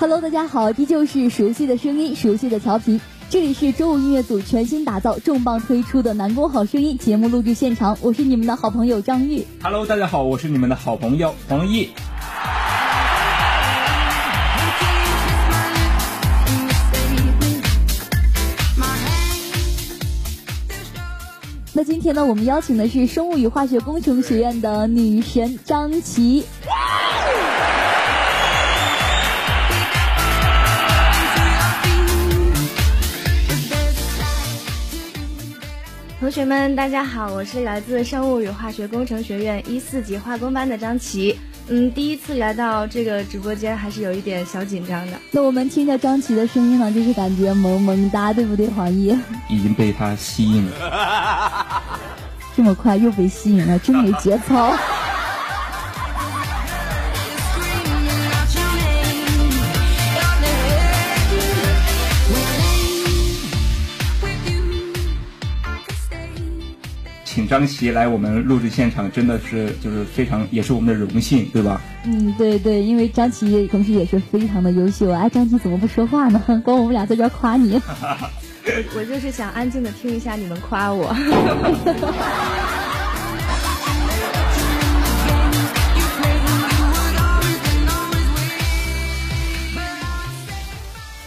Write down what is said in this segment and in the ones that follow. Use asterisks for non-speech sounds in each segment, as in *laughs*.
Hello，大家好，依旧是熟悉的声音，熟悉的调皮，这里是周五音乐组全新打造、重磅推出的《南宫好声音》节目录制现场，我是你们的好朋友张玉。Hello，大家好，我是你们的好朋友黄奕。那今天呢，我们邀请的是生物与化学工程学院的女神张琪。同学们，大家好，我是来自生物与化学工程学院一四级化工班的张琪。嗯，第一次来到这个直播间，还是有一点小紧张的。那我们听着张琪的声音呢，就是感觉萌萌哒，对不对，黄奕？已经被他吸引了。*laughs* 这么快又被吸引了，真没节操。请张琪来我们录制现场，真的是就是非常，也是我们的荣幸，对吧？嗯，对对，因为张琪同时也是非常的优秀。哎，张琪怎么不说话呢？*laughs* 光我们俩在这夸你。我我就是想安静的听一下你们夸我。*laughs*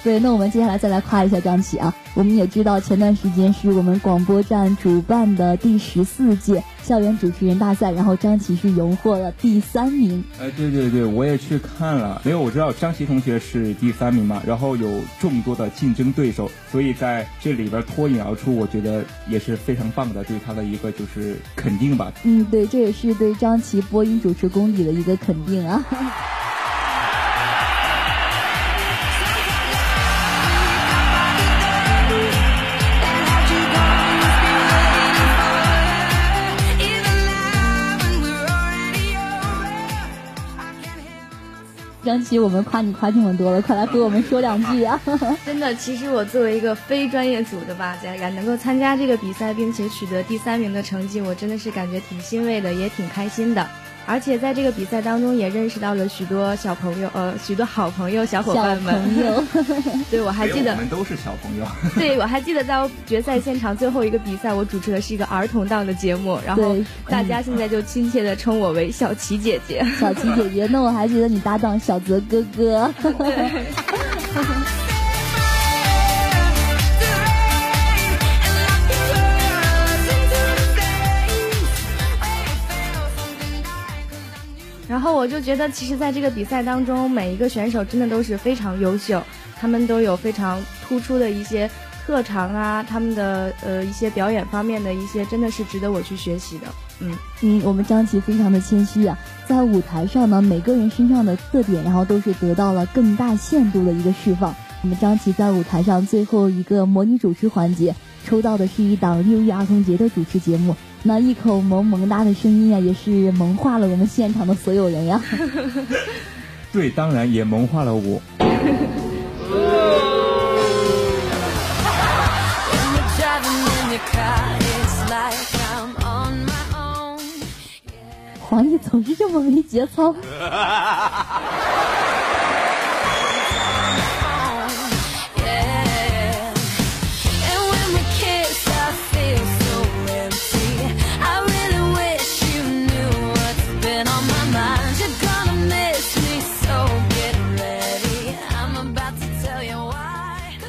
对，那我们接下来再来夸一下张琪啊！我们也知道前段时间是我们广播站主办的第十四届校园主持人大赛，然后张琪是荣获了第三名。哎，对对对，我也去看了。没有，我知道张琪同学是第三名嘛，然后有众多的竞争对手，所以在这里边脱颖而出，我觉得也是非常棒的，对他的一个就是肯定吧。嗯，对，这也是对张琪播音主持功底的一个肯定啊。*laughs* 张琪，我们夸你夸这么多了，快来和我们说两句啊！*laughs* 真的，其实我作为一个非专业组的吧，在能够参加这个比赛，并且取得第三名的成绩，我真的是感觉挺欣慰的，也挺开心的。而且在这个比赛当中，也认识到了许多小朋友，呃，许多好朋友、小伙伴们。朋友，*laughs* 对我还记得，我们都是小朋友。*laughs* 对我还记得，在决赛现场最后一个比赛，我主持的是一个儿童档的节目，然后大家现在就亲切的称我为小琪姐姐。小琪姐姐，那我还记得你搭档小泽哥哥。*laughs* 然我就觉得，其实，在这个比赛当中，每一个选手真的都是非常优秀，他们都有非常突出的一些特长啊，他们的呃一些表演方面的一些，真的是值得我去学习的。嗯嗯，我们张琪非常的谦虚啊，在舞台上呢，每个人身上的特点，然后都是得到了更大限度的一个释放。我们张琪在舞台上最后一个模拟主持环节，抽到的是一档六一儿童节的主持节目。那一口萌萌哒的声音啊，也是萌化了我们现场的所有人呀。*laughs* 对，当然也萌化了我。黄奕总是这么没节操。*laughs*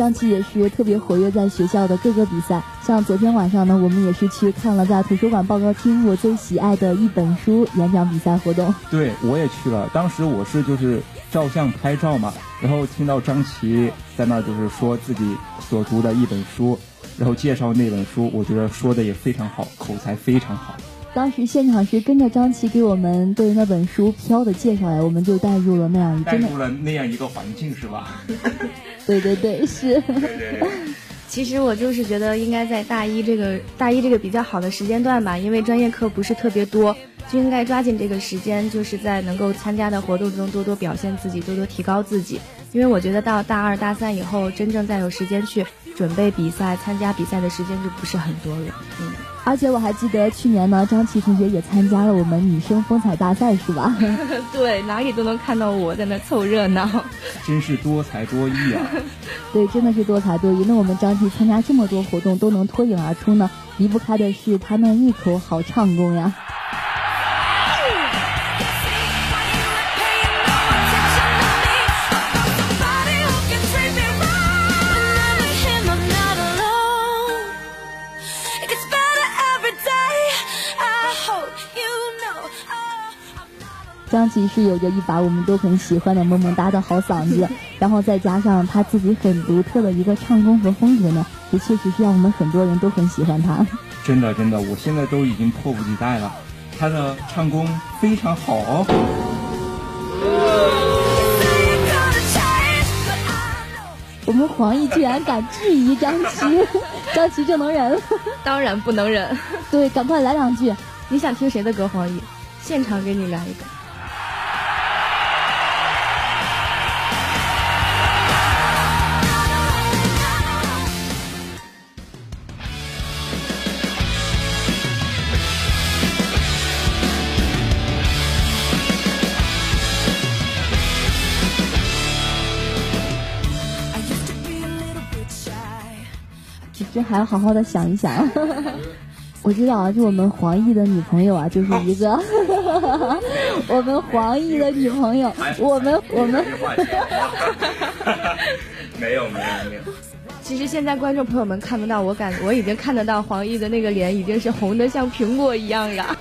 张琪也是特别活跃在学校的各个比赛，像昨天晚上呢，我们也是去看了在图书馆报告厅我最喜爱的一本书演讲比赛活动。对，我也去了，当时我是就是照相拍照嘛，然后听到张琪在那儿就是说自己所读的一本书，然后介绍那本书，我觉得说的也非常好，口才非常好。当时现场是跟着张琪给我们对那本书飘的介绍呀，我们就带入了那样，带入了那样一个环境，是吧？*laughs* 对对对，是。*laughs* 其实我就是觉得应该在大一这个大一这个比较好的时间段吧，因为专业课不是特别多，就应该抓紧这个时间，就是在能够参加的活动中多多表现自己，多多提高自己。因为我觉得到大二大三以后，真正再有时间去准备比赛、参加比赛的时间就不是很多了。嗯。而且我还记得去年呢，张琪同学也参加了我们女生风采大赛，是吧？*laughs* 对，哪里都能看到我在那凑热闹，*laughs* 真是多才多艺啊！*laughs* 对，真的是多才多艺。那我们张琪参加这么多活动都能脱颖而出呢，离不开的是他那一口好唱功呀。张琪是有着一把我们都很喜欢的萌萌哒的好嗓子，然后再加上他自己很独特的一个唱功和风格呢，也确实是让我们很多人都很喜欢他。真的，真的，我现在都已经迫不及待了，他的唱功非常好。哦我们黄奕居然敢质疑张琪，*laughs* 张琪这能忍？当然不能忍。对，赶快来两句。你想听谁的歌？黄奕，现场给你来一个。还要好好的想一想。*laughs* 我知道啊，就我们黄奕的女朋友啊，就是一个 *laughs* 我们黄奕的女朋友，我们我们没有没有没有。其实现在观众朋友们看不到，我感我已经看得到黄奕的那个脸已经是红的像苹果一样呀。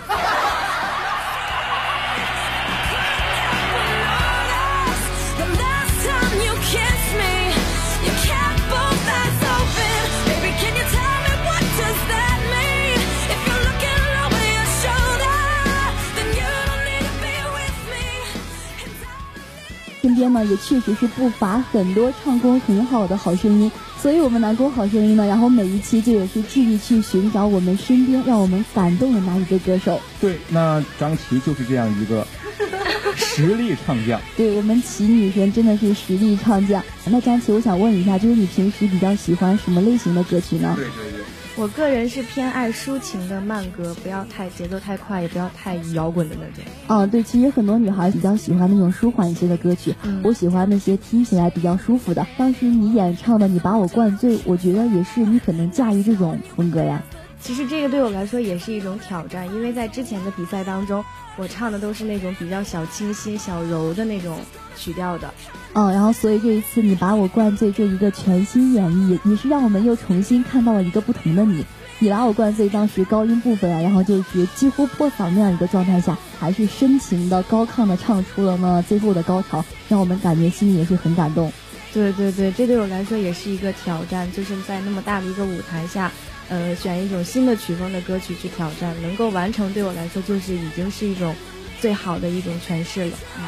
呢也确实是不乏很多唱功很好的好声音，所以我们南宫好声音呢，然后每一期就也是致力去寻找我们身边让我们感动的那一个歌手。对，那张琪就是这样一个 *laughs* 实力唱将。对我们齐女神真的是实力唱将。那张琪，我想问一下，就是你平时比较喜欢什么类型的歌曲呢？对对对。我个人是偏爱抒情的慢歌，不要太节奏太快，也不要太摇滚的那种。哦，对，其实很多女孩比较喜欢那种舒缓一些的歌曲，我喜欢那些听起来比较舒服的。当时你演唱的《你把我灌醉》，我觉得也是你可能驾驭这种风格呀。其实这个对我来说也是一种挑战，因为在之前的比赛当中，我唱的都是那种比较小清新、小柔的那种曲调的。嗯，然后所以这一次你把我灌醉这一个全新演绎，也是让我们又重新看到了一个不同的你。你把我灌醉当时高音部分啊，然后就是几乎破嗓那样一个状态下，还是深情的高亢的唱出了呢最后的高潮，让我们感觉心里也是很感动。对对对，这对我来说也是一个挑战，就是在那么大的一个舞台下。呃，选一种新的曲风的歌曲去挑战，能够完成，对我来说就是已经是一种最好的一种诠释了。嗯。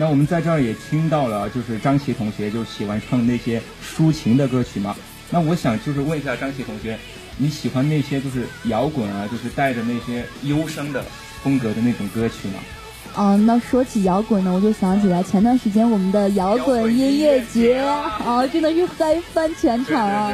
那我们在这儿也听到了，就是张琪同学就喜欢唱那些抒情的歌曲嘛。那我想就是问一下张琪同学，你喜欢那些就是摇滚啊，就是带着那些忧伤的风格的那种歌曲吗？嗯，那说起摇滚呢，我就想起来前段时间我们的摇滚音乐节啊，真的是嗨翻全场啊。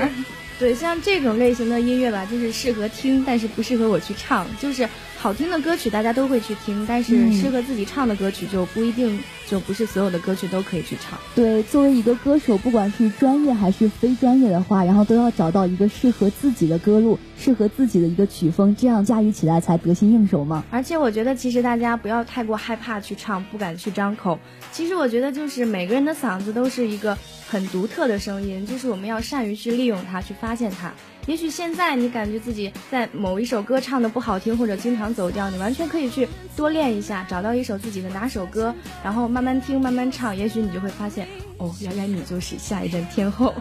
对，像这种类型的音乐吧，就是适合听，但是不适合我去唱。就是好听的歌曲大家都会去听，但是适合自己唱的歌曲就不一定。就不是所有的歌曲都可以去唱。对，作为一个歌手，不管是专业还是非专业的话，然后都要找到一个适合自己的歌路，适合自己的一个曲风，这样驾驭起来才得心应手嘛。而且我觉得，其实大家不要太过害怕去唱，不敢去张口。其实我觉得，就是每个人的嗓子都是一个很独特的声音，就是我们要善于去利用它，去发现它。也许现在你感觉自己在某一首歌唱的不好听，或者经常走调，你完全可以去多练一下，找到一首自己的拿手歌，然后慢慢听，慢慢唱，也许你就会发现，哦，原来你就是下一站天后。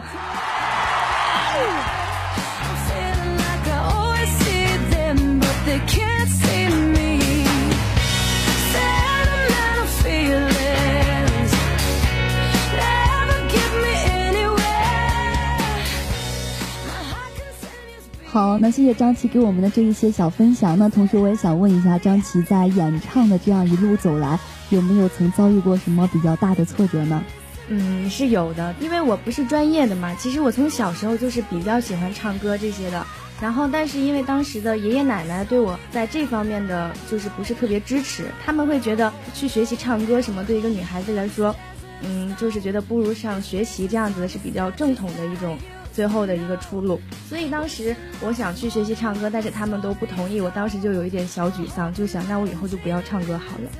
好，那谢谢张琪给我们的这一些小分享。那同时我也想问一下，张琪在演唱的这样一路走来，有没有曾遭遇过什么比较大的挫折呢？嗯，是有的，因为我不是专业的嘛。其实我从小时候就是比较喜欢唱歌这些的。然后，但是因为当时的爷爷奶奶对我在这方面的就是不是特别支持，他们会觉得去学习唱歌什么对一个女孩子来说，嗯，就是觉得不如上学习这样子是比较正统的一种最后的一个出路。所以当时我想去学习唱歌，但是他们都不同意。我当时就有一点小沮丧，就想那我以后就不要唱歌好了。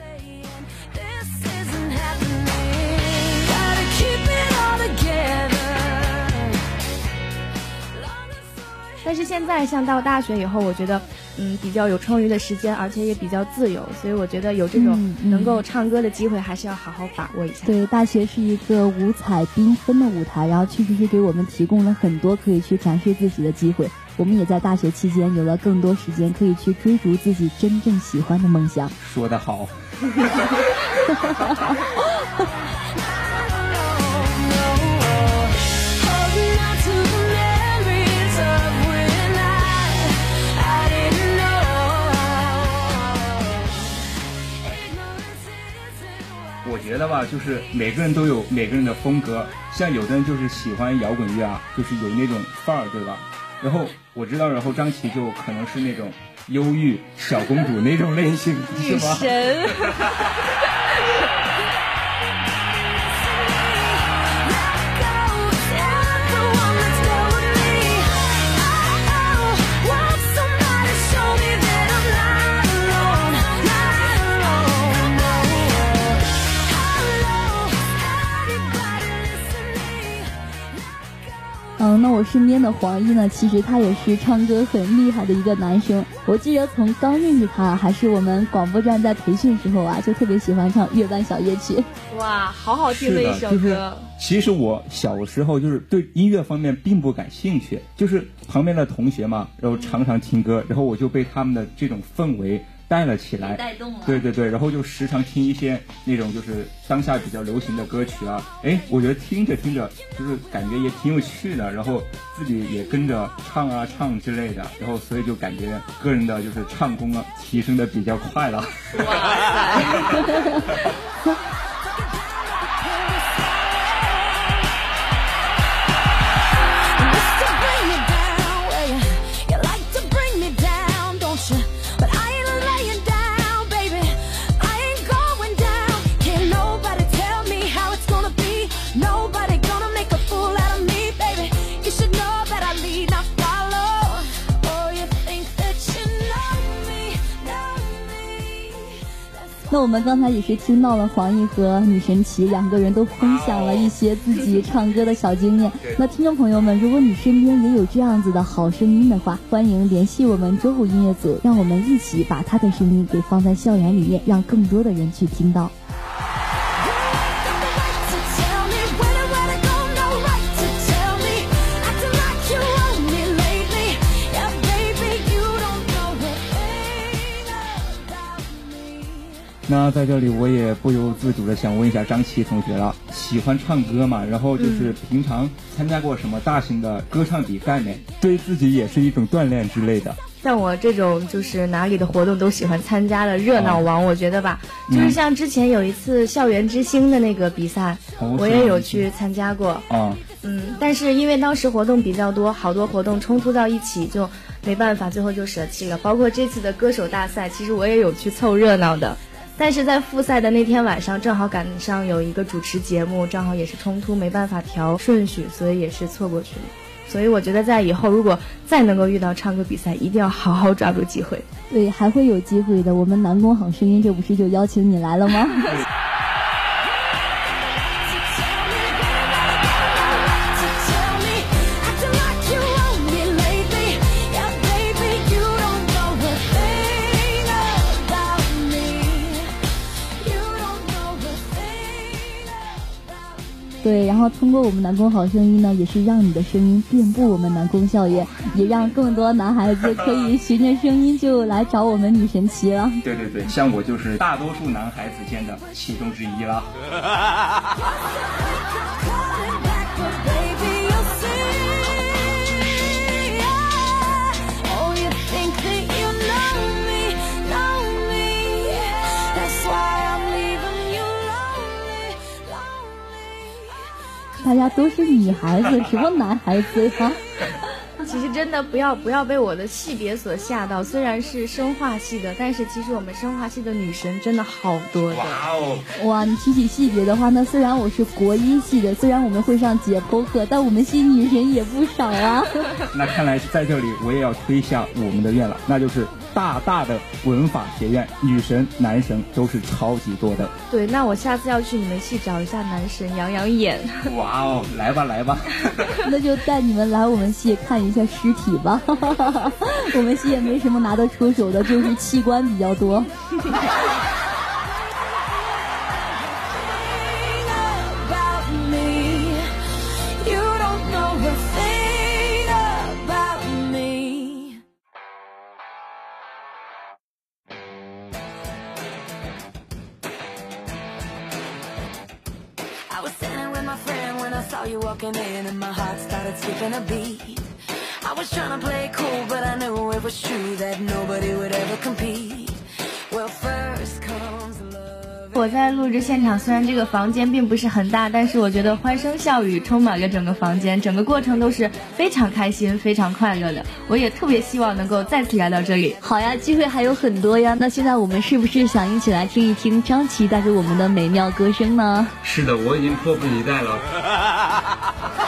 但是现在像到大学以后，我觉得，嗯，比较有充裕的时间，而且也比较自由，所以我觉得有这种能够唱歌的机会，还是要好好把握一下。对，大学是一个五彩缤纷的舞台，然后确实是给我们提供了很多可以去展示自己的机会。我们也在大学期间有了更多时间，可以去追逐自己真正喜欢的梦想。说得好。*laughs* 觉得吧，就是每个人都有每个人的风格，像有的人就是喜欢摇滚乐啊，就是有那种范儿，对吧？然后我知道，然后张琪就可能是那种忧郁小公主那种类型，是吗？嗯，那我身边的黄奕呢？其实他也是唱歌很厉害的一个男生。我记得从刚认识他，还是我们广播站在培训时候啊，就特别喜欢唱《月半小夜曲》。哇，好好听的一首歌。其实我小时候就是对音乐方面并不感兴趣，就是旁边的同学嘛，然后常常听歌，然后我就被他们的这种氛围。带了起来，带动了，对对对，然后就时常听一些那种就是当下比较流行的歌曲啊，哎，我觉得听着听着就是感觉也挺有趣的，然后自己也跟着唱啊唱之类的，然后所以就感觉个人的就是唱功啊提升的比较快了。哇塞！*laughs* 我们刚才也是听到了黄奕和女神奇两个人都分享了一些自己唱歌的小经验。那听众朋友们，如果你身边也有这样子的好声音的话，欢迎联系我们周五音乐组，让我们一起把他的声音给放在校园里面，让更多的人去听到。那在这里，我也不由自主的想问一下张琪同学了，喜欢唱歌嘛？然后就是平常参加过什么大型的歌唱比赛没？对自己也是一种锻炼之类的。像我这种就是哪里的活动都喜欢参加的热闹王，我觉得吧，就是像之前有一次校园之星的那个比赛，我也有去参加过。啊，嗯，但是因为当时活动比较多，好多活动冲突到一起，就没办法，最后就舍弃了。包括这次的歌手大赛，其实我也有去凑热闹的。但是在复赛的那天晚上，正好赶上有一个主持节目，正好也是冲突，没办法调顺序，所以也是错过去了。所以我觉得在以后如果再能够遇到唱歌比赛，一定要好好抓住机会。对，还会有机会的。我们南宫好声音这不是就邀请你来了吗？*laughs* 后通过我们南宫好声音呢，也是让你的声音遍布我们南宫校园，*laughs* 也让更多男孩子可以循着声音就来找我们女神奇了。对对对，像我就是大多数男孩子间的其中之一了。*laughs* 大家都是女孩子，什么男孩子呀？*laughs* 其实真的不要不要被我的系别所吓到，虽然是生化系的，但是其实我们生化系的女神真的好多的。哇哦！哇，你提起系别的话，那虽然我是国医系的，虽然我们会上解剖课，但我们系女神也不少啊。*laughs* 那看来在这里我也要推一下我们的愿了，那就是大大的文法学院，女神男神都是超级多的。对，那我下次要去你们系找一下男神养养眼。*laughs* 哇哦，来吧来吧，*laughs* 那就带你们来我们系看一下。尸体吧，*laughs* 我们系也没什么拿得出手的，就是器官比较多。我在录制现场，虽然这个房间并不是很大，但是我觉得欢声笑语充满了整个房间，整个过程都是非常开心、非常快乐的。我也特别希望能够再次来到这里。好呀，机会还有很多呀。那现在我们是不是想一起来听一听张琪带给我们的美妙歌声呢？是的，我已经迫不及待了。*laughs*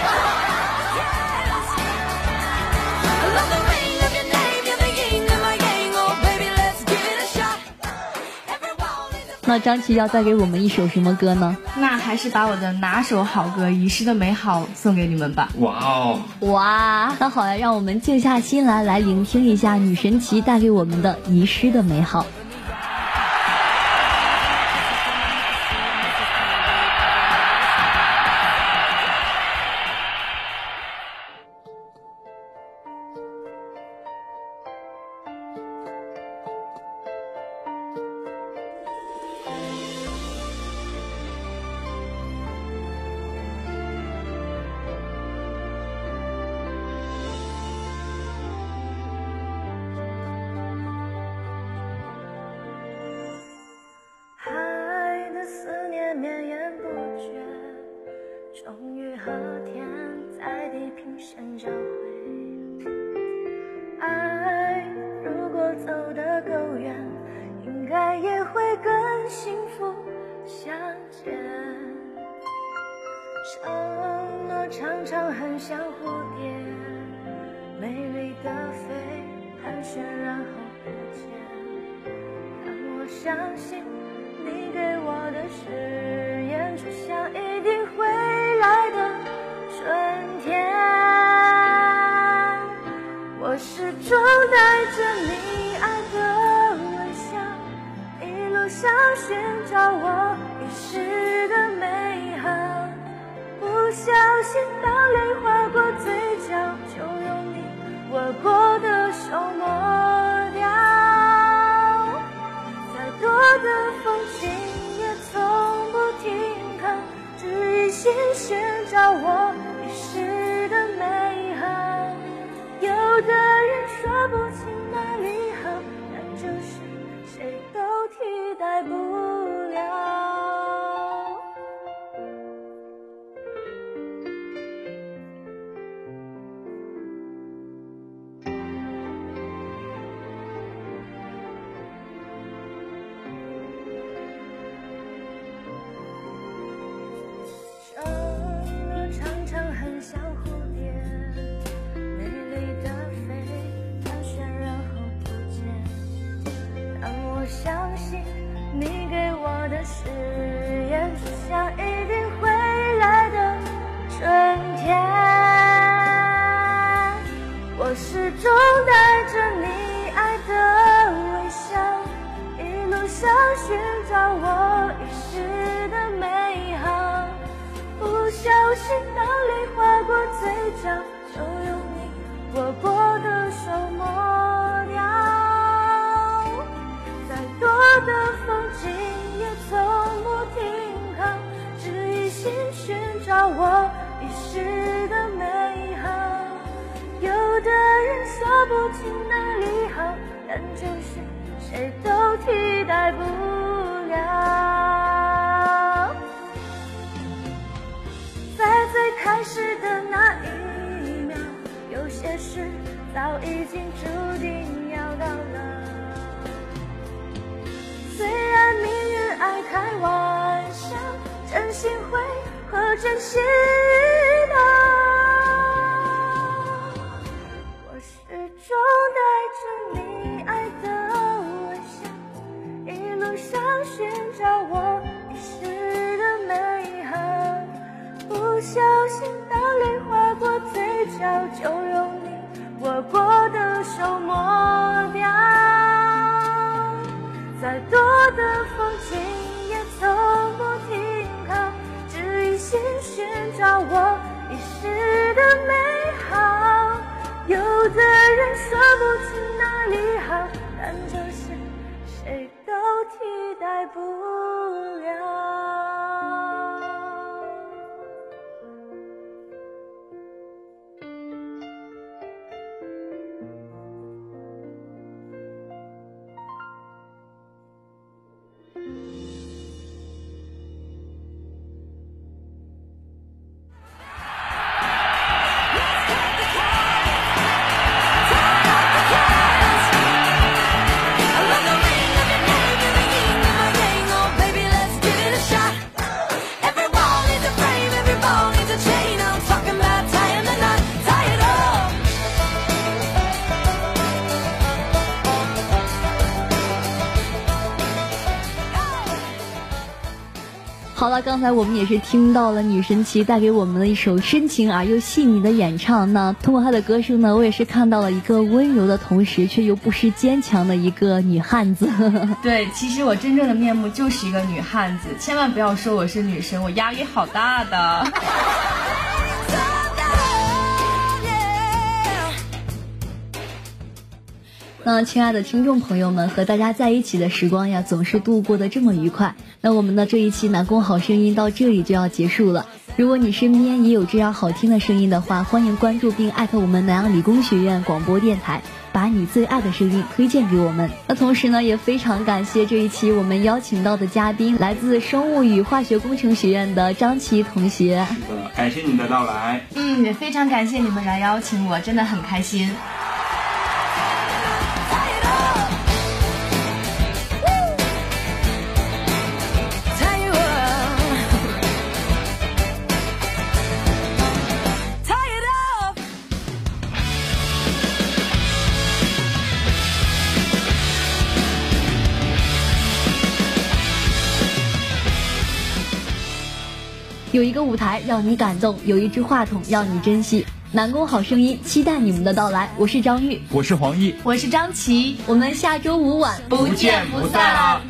那张琪要带给我们一首什么歌呢？那还是把我的拿手好歌《遗失的美好》送给你们吧。哇哦，哇，那好呀，让我们静下心来，来聆听一下女神琪带给我们的《遗失的美好》。承诺常常很像蝴蝶，美丽的飞，盘旋然后不见。但我相信你给我的誓言，就像一定会来的春天。我始终带着你爱的微笑，一路上寻找我遗失的。不小心当泪滑过嘴角就用你握过的手抹掉再多的风景也从不停靠只一心寻找我遗失的美好。有的人说不清哪里好但就是谁都替代不就是谁都替代不了，在最开始的那一秒，有些事早已经注定要到老。虽然命运爱开玩笑，真心会和真心。的风景也从不停靠，只一心寻找我遗失的美好。有的人说不清哪里好，但就是谁都替代不好了，刚才我们也是听到了女神奇带给我们的一首深情而又细腻的演唱。那通过她的歌声呢，我也是看到了一个温柔的同时却又不失坚强的一个女汉子。*laughs* 对，其实我真正的面目就是一个女汉子，千万不要说我是女神，我压力好大的。那亲爱的听众朋友们，和大家在一起的时光呀，总是度过的这么愉快。那我们的这一期南宫好声音到这里就要结束了。如果你身边也有这样好听的声音的话，欢迎关注并艾特我们南阳理工学院广播电台，把你最爱的声音推荐给我们。那同时呢，也非常感谢这一期我们邀请到的嘉宾，来自生物与化学工程学院的张琪同学。是的，感谢你的到来。嗯，也非常感谢你们来邀请我，真的很开心。有一个舞台让你感动，有一支话筒让你珍惜。南宫好声音，期待你们的到来。我是张玉，我是黄奕，我是张琪，我们下周五晚不见不散。